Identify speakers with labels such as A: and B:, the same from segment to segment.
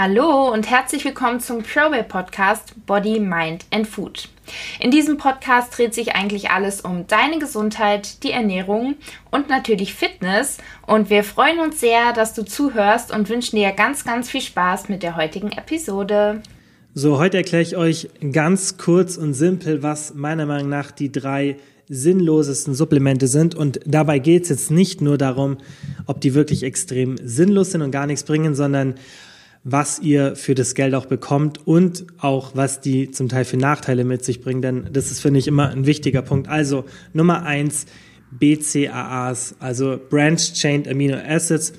A: Hallo und herzlich willkommen zum ProWay Podcast Body, Mind and Food. In diesem Podcast dreht sich eigentlich alles um deine Gesundheit, die Ernährung und natürlich Fitness. Und wir freuen uns sehr, dass du zuhörst und wünschen dir ganz, ganz viel Spaß mit der heutigen Episode.
B: So, heute erkläre ich euch ganz kurz und simpel, was meiner Meinung nach die drei sinnlosesten Supplemente sind. Und dabei geht es jetzt nicht nur darum, ob die wirklich extrem sinnlos sind und gar nichts bringen, sondern was ihr für das Geld auch bekommt und auch was die zum Teil für Nachteile mit sich bringen, denn das ist, finde ich, immer ein wichtiger Punkt. Also Nummer eins, BCAAs, also Branch Chained Amino Acids.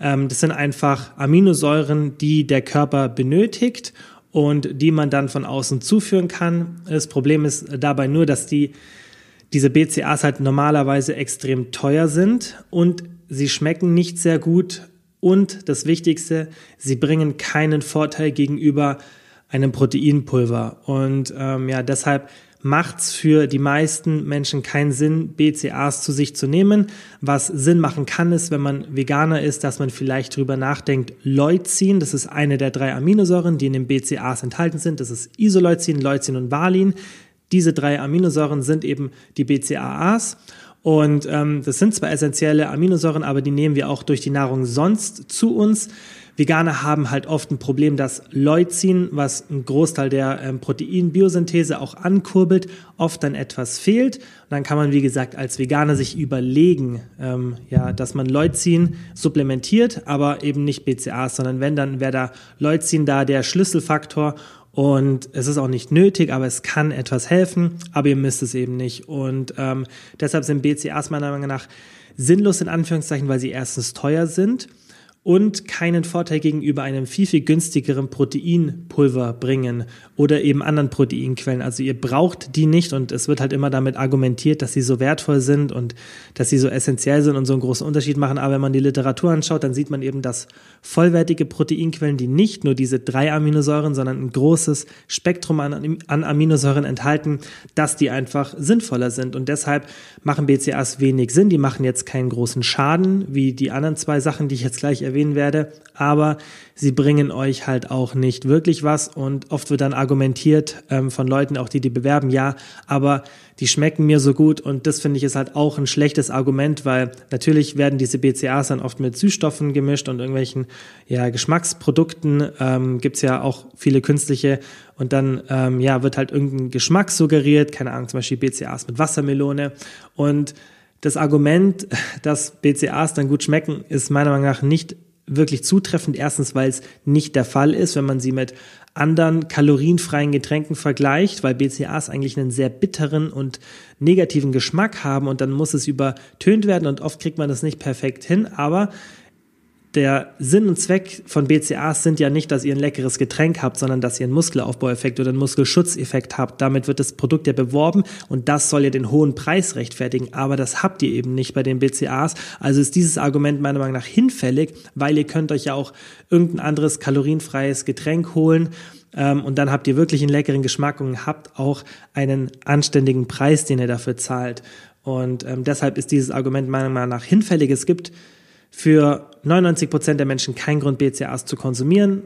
B: Ähm, das sind einfach Aminosäuren, die der Körper benötigt und die man dann von außen zuführen kann. Das Problem ist dabei nur, dass die diese BCAAs halt normalerweise extrem teuer sind und sie schmecken nicht sehr gut und das Wichtigste, sie bringen keinen Vorteil gegenüber einem Proteinpulver. Und ähm, ja, deshalb macht es für die meisten Menschen keinen Sinn, BCAAs zu sich zu nehmen. Was Sinn machen kann, ist, wenn man Veganer ist, dass man vielleicht drüber nachdenkt, Leucin, das ist eine der drei Aminosäuren, die in den BCAAs enthalten sind. Das ist Isoleucin, Leucin und Valin. Diese drei Aminosäuren sind eben die BCAAs. Und ähm, das sind zwar essentielle Aminosäuren, aber die nehmen wir auch durch die Nahrung sonst zu uns. Veganer haben halt oft ein Problem, dass Leucin, was einen Großteil der ähm, Proteinbiosynthese auch ankurbelt, oft dann etwas fehlt. Und dann kann man, wie gesagt, als Veganer sich überlegen, ähm, ja, dass man Leucin supplementiert, aber eben nicht BCAAs, sondern wenn, dann wäre da Leucin da der Schlüsselfaktor und es ist auch nicht nötig, aber es kann etwas helfen, aber ihr müsst es eben nicht. Und ähm, deshalb sind BCAs meiner Meinung nach sinnlos in Anführungszeichen, weil sie erstens teuer sind und keinen Vorteil gegenüber einem viel, viel günstigeren Proteinpulver bringen oder eben anderen Proteinquellen. Also ihr braucht die nicht und es wird halt immer damit argumentiert, dass sie so wertvoll sind und dass sie so essentiell sind und so einen großen Unterschied machen. Aber wenn man die Literatur anschaut, dann sieht man eben, dass vollwertige Proteinquellen, die nicht nur diese drei Aminosäuren, sondern ein großes Spektrum an, an Aminosäuren enthalten, dass die einfach sinnvoller sind. Und deshalb machen BCAs wenig Sinn. Die machen jetzt keinen großen Schaden, wie die anderen zwei Sachen, die ich jetzt gleich erwähne erwähnen werde, aber sie bringen euch halt auch nicht wirklich was und oft wird dann argumentiert ähm, von Leuten, auch die die bewerben, ja, aber die schmecken mir so gut und das finde ich ist halt auch ein schlechtes Argument, weil natürlich werden diese BCAs dann oft mit Süßstoffen gemischt und irgendwelchen ja, Geschmacksprodukten ähm, gibt ja auch viele künstliche und dann ähm, ja, wird halt irgendein Geschmack suggeriert, keine Ahnung, zum Beispiel BCAs mit Wassermelone und das Argument, dass BCAs dann gut schmecken, ist meiner Meinung nach nicht wirklich zutreffend. Erstens, weil es nicht der Fall ist, wenn man sie mit anderen kalorienfreien Getränken vergleicht, weil BCAs eigentlich einen sehr bitteren und negativen Geschmack haben und dann muss es übertönt werden und oft kriegt man das nicht perfekt hin, aber der Sinn und Zweck von BCAs sind ja nicht, dass ihr ein leckeres Getränk habt, sondern dass ihr einen Muskelaufbaueffekt oder einen Muskelschutzeffekt habt. Damit wird das Produkt ja beworben und das soll ja den hohen Preis rechtfertigen. Aber das habt ihr eben nicht bei den BCAs. Also ist dieses Argument meiner Meinung nach hinfällig, weil ihr könnt euch ja auch irgendein anderes kalorienfreies Getränk holen ähm, und dann habt ihr wirklich einen leckeren Geschmack und habt auch einen anständigen Preis, den ihr dafür zahlt. Und ähm, deshalb ist dieses Argument meiner Meinung nach hinfällig. Es gibt für 99 Prozent der Menschen kein Grund, BCAAs zu konsumieren.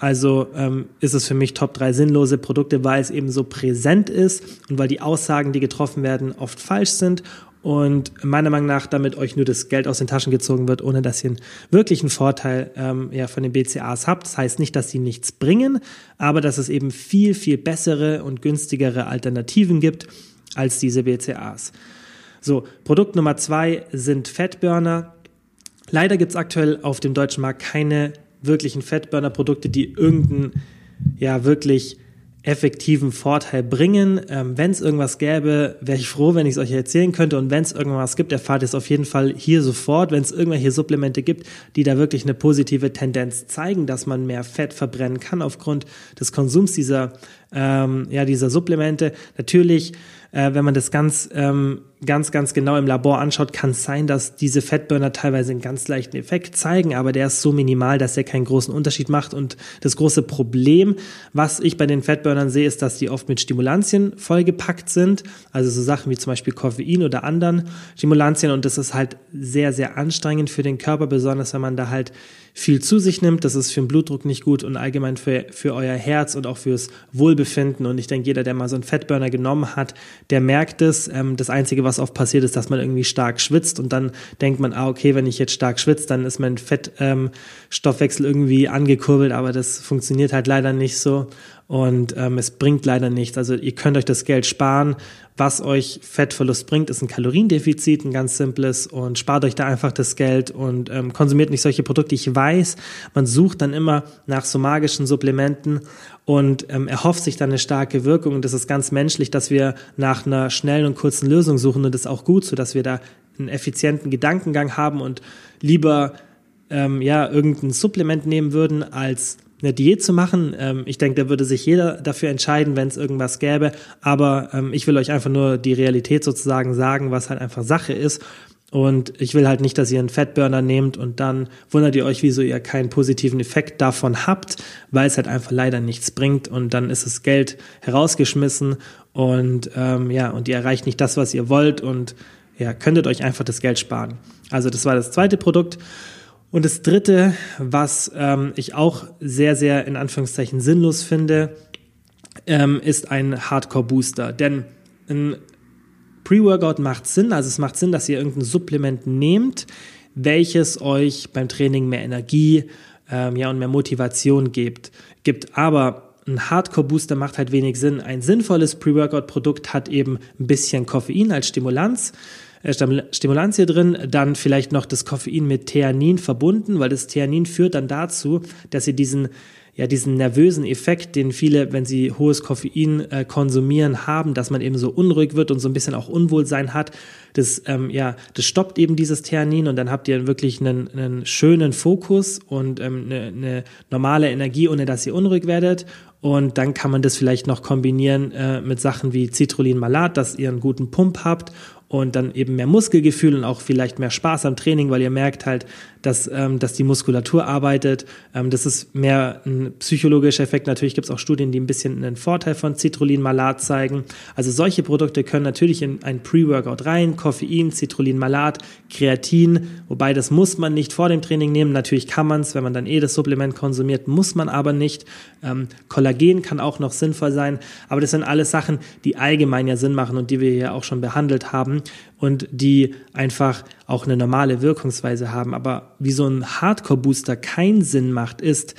B: Also ähm, ist es für mich Top 3 sinnlose Produkte, weil es eben so präsent ist und weil die Aussagen, die getroffen werden, oft falsch sind und meiner Meinung nach damit euch nur das Geld aus den Taschen gezogen wird, ohne dass ihr einen wirklichen Vorteil ähm, ja, von den BCAAs habt. Das heißt nicht, dass sie nichts bringen, aber dass es eben viel, viel bessere und günstigere Alternativen gibt als diese BCAAs. So, Produkt Nummer zwei sind Fettburner. Leider gibt es aktuell auf dem deutschen Markt keine wirklichen Fettburner-Produkte, die irgendeinen ja wirklich effektiven Vorteil bringen. Ähm, wenn es irgendwas gäbe, wäre ich froh, wenn ich es euch erzählen könnte. Und wenn es irgendwas gibt, erfahrt ihr es auf jeden Fall hier sofort. Wenn es irgendwelche Supplemente gibt, die da wirklich eine positive Tendenz zeigen, dass man mehr Fett verbrennen kann aufgrund des Konsums dieser, ähm, ja, dieser Supplemente. Natürlich äh, wenn man das ganz, ähm, ganz, ganz genau im Labor anschaut, kann es sein, dass diese Fettburner teilweise einen ganz leichten Effekt zeigen, aber der ist so minimal, dass er keinen großen Unterschied macht. Und das große Problem, was ich bei den Fettburnern sehe, ist, dass die oft mit Stimulantien vollgepackt sind. Also so Sachen wie zum Beispiel Koffein oder anderen Stimulantien. Und das ist halt sehr, sehr anstrengend für den Körper, besonders wenn man da halt viel zu sich nimmt. Das ist für den Blutdruck nicht gut und allgemein für, für euer Herz und auch fürs Wohlbefinden. Und ich denke, jeder, der mal so einen Fettburner genommen hat, der merkt es. Ähm, das Einzige, was oft passiert, ist, dass man irgendwie stark schwitzt und dann denkt man, ah, okay, wenn ich jetzt stark schwitze, dann ist mein Fettstoffwechsel ähm, irgendwie angekurbelt, aber das funktioniert halt leider nicht so und ähm, es bringt leider nichts. Also ihr könnt euch das Geld sparen. Was euch Fettverlust bringt, ist ein Kaloriendefizit, ein ganz simples und spart euch da einfach das Geld und ähm, konsumiert nicht solche Produkte. Ich weiß, man sucht dann immer nach so magischen Supplementen und ähm, erhofft sich dann eine starke Wirkung und das ist ganz menschlich, dass wir nach einer schnellen und kurzen Lösung suchen und das ist auch gut so, dass wir da einen effizienten Gedankengang haben und lieber ähm, ja irgendein Supplement nehmen würden als eine Diät zu machen. Ähm, ich denke, da würde sich jeder dafür entscheiden, wenn es irgendwas gäbe. Aber ähm, ich will euch einfach nur die Realität sozusagen sagen, was halt einfach Sache ist. Und ich will halt nicht, dass ihr einen Fettburner nehmt und dann wundert ihr euch, wieso ihr keinen positiven Effekt davon habt, weil es halt einfach leider nichts bringt und dann ist das Geld herausgeschmissen und ähm, ja, und ihr erreicht nicht das, was ihr wollt und ja, könntet euch einfach das Geld sparen. Also das war das zweite Produkt. Und das Dritte, was ähm, ich auch sehr, sehr in Anführungszeichen sinnlos finde, ähm, ist ein Hardcore-Booster. Denn ein Pre-Workout macht Sinn, also es macht Sinn, dass ihr irgendein Supplement nehmt, welches euch beim Training mehr Energie ähm, ja, und mehr Motivation gibt. gibt. Aber ein Hardcore-Booster macht halt wenig Sinn. Ein sinnvolles Pre-Workout-Produkt hat eben ein bisschen Koffein als Stimulanz Stimulanz hier drin, dann vielleicht noch das Koffein mit Theanin verbunden, weil das Theanin führt dann dazu, dass ihr diesen ja diesen nervösen Effekt, den viele, wenn sie hohes Koffein äh, konsumieren, haben, dass man eben so unruhig wird und so ein bisschen auch Unwohlsein hat. Das ähm, ja, das stoppt eben dieses Theanin und dann habt ihr wirklich einen, einen schönen Fokus und ähm, eine, eine normale Energie, ohne dass ihr unruhig werdet. Und dann kann man das vielleicht noch kombinieren äh, mit Sachen wie Citrullin-Malat, dass ihr einen guten Pump habt und dann eben mehr Muskelgefühl und auch vielleicht mehr Spaß am Training, weil ihr merkt halt, dass, ähm, dass die Muskulatur arbeitet. Ähm, das ist mehr ein psychologischer Effekt. Natürlich gibt es auch Studien, die ein bisschen einen Vorteil von Citrullin-Malat zeigen. Also solche Produkte können natürlich in ein Pre-Workout rein. Koffein, Citrullin-Malat, Kreatin, wobei das muss man nicht vor dem Training nehmen. Natürlich kann man es, wenn man dann eh das Supplement konsumiert, muss man aber nicht. Ähm, Kollagen kann auch noch sinnvoll sein, aber das sind alles Sachen, die allgemein ja Sinn machen und die wir hier auch schon behandelt haben und die einfach auch eine normale Wirkungsweise haben. Aber wie so ein Hardcore-Booster keinen Sinn macht, ist,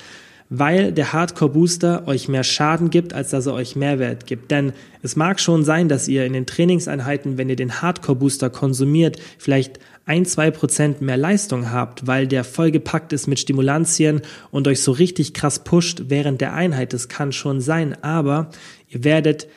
B: weil der Hardcore-Booster euch mehr Schaden gibt, als dass er euch Mehrwert gibt. Denn es mag schon sein, dass ihr in den Trainingseinheiten, wenn ihr den Hardcore-Booster konsumiert, vielleicht ein, zwei Prozent mehr Leistung habt, weil der vollgepackt ist mit Stimulantien und euch so richtig krass pusht während der Einheit. Das kann schon sein, aber ihr werdet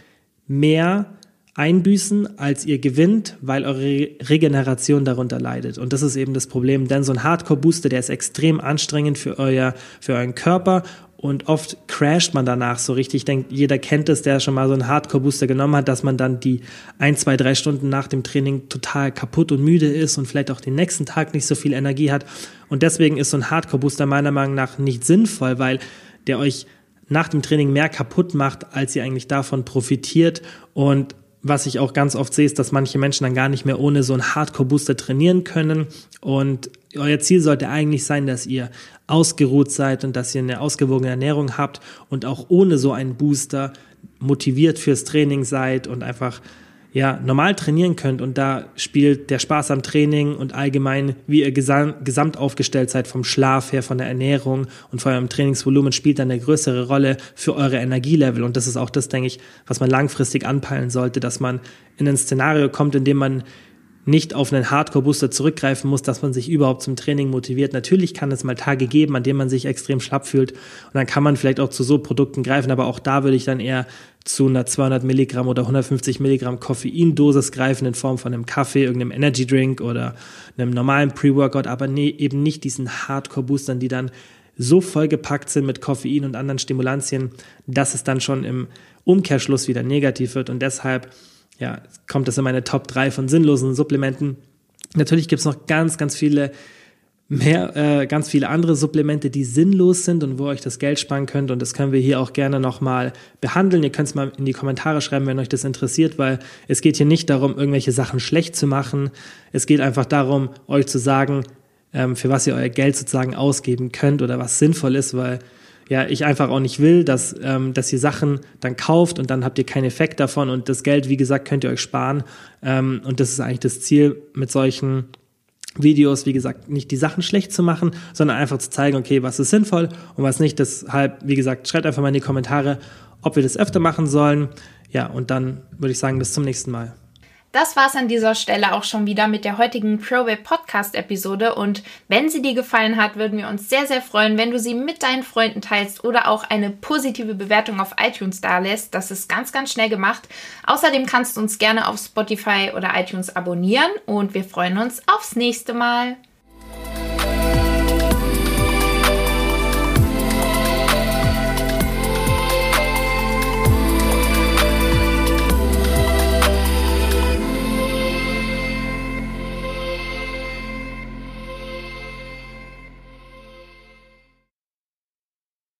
B: mehr einbüßen, als ihr gewinnt, weil eure Regeneration darunter leidet. Und das ist eben das Problem, denn so ein Hardcore-Booster, der ist extrem anstrengend für, euer, für euren Körper und oft crasht man danach so richtig. Ich denke, jeder kennt es, der schon mal so einen Hardcore-Booster genommen hat, dass man dann die ein, zwei, drei Stunden nach dem Training total kaputt und müde ist und vielleicht auch den nächsten Tag nicht so viel Energie hat. Und deswegen ist so ein Hardcore-Booster meiner Meinung nach nicht sinnvoll, weil der euch nach dem Training mehr kaputt macht, als ihr eigentlich davon profitiert. Und was ich auch ganz oft sehe, ist, dass manche Menschen dann gar nicht mehr ohne so einen Hardcore-Booster trainieren können. Und euer Ziel sollte eigentlich sein, dass ihr ausgeruht seid und dass ihr eine ausgewogene Ernährung habt und auch ohne so einen Booster motiviert fürs Training seid und einfach ja, normal trainieren könnt und da spielt der Spaß am Training und allgemein, wie ihr gesamt aufgestellt seid vom Schlaf her, von der Ernährung und von eurem Trainingsvolumen spielt dann eine größere Rolle für eure Energielevel. Und das ist auch das, denke ich, was man langfristig anpeilen sollte, dass man in ein Szenario kommt, in dem man nicht auf einen Hardcore-Booster zurückgreifen muss, dass man sich überhaupt zum Training motiviert. Natürlich kann es mal Tage geben, an denen man sich extrem schlapp fühlt. Und dann kann man vielleicht auch zu so Produkten greifen, aber auch da würde ich dann eher zu einer 200 Milligramm oder 150 Milligramm Koffeindosis greifen in Form von einem Kaffee, irgendeinem Energy Drink oder einem normalen Pre-Workout, aber nee, eben nicht diesen Hardcore-Boostern, die dann so vollgepackt sind mit Koffein und anderen Stimulantien, dass es dann schon im Umkehrschluss wieder negativ wird. Und deshalb ja, kommt das in meine Top 3 von sinnlosen Supplementen. Natürlich gibt es noch ganz, ganz viele mehr, äh, ganz viele andere Supplemente, die sinnlos sind und wo ihr euch das Geld sparen könnt. Und das können wir hier auch gerne nochmal behandeln. Ihr könnt es mal in die Kommentare schreiben, wenn euch das interessiert, weil es geht hier nicht darum, irgendwelche Sachen schlecht zu machen. Es geht einfach darum, euch zu sagen, ähm, für was ihr euer Geld sozusagen ausgeben könnt oder was sinnvoll ist, weil ja, ich einfach auch nicht will, dass, ähm, dass ihr Sachen dann kauft und dann habt ihr keinen Effekt davon und das Geld, wie gesagt, könnt ihr euch sparen. Ähm, und das ist eigentlich das Ziel mit solchen Videos, wie gesagt, nicht die Sachen schlecht zu machen, sondern einfach zu zeigen, okay, was ist sinnvoll und was nicht. Deshalb, wie gesagt, schreibt einfach mal in die Kommentare, ob wir das öfter machen sollen. Ja, und dann würde ich sagen, bis zum nächsten Mal.
A: Das war es an dieser Stelle auch schon wieder mit der heutigen ProWeb Podcast Episode und wenn sie dir gefallen hat, würden wir uns sehr, sehr freuen, wenn du sie mit deinen Freunden teilst oder auch eine positive Bewertung auf iTunes dalässt. Das ist ganz, ganz schnell gemacht. Außerdem kannst du uns gerne auf Spotify oder iTunes abonnieren und wir freuen uns aufs nächste Mal.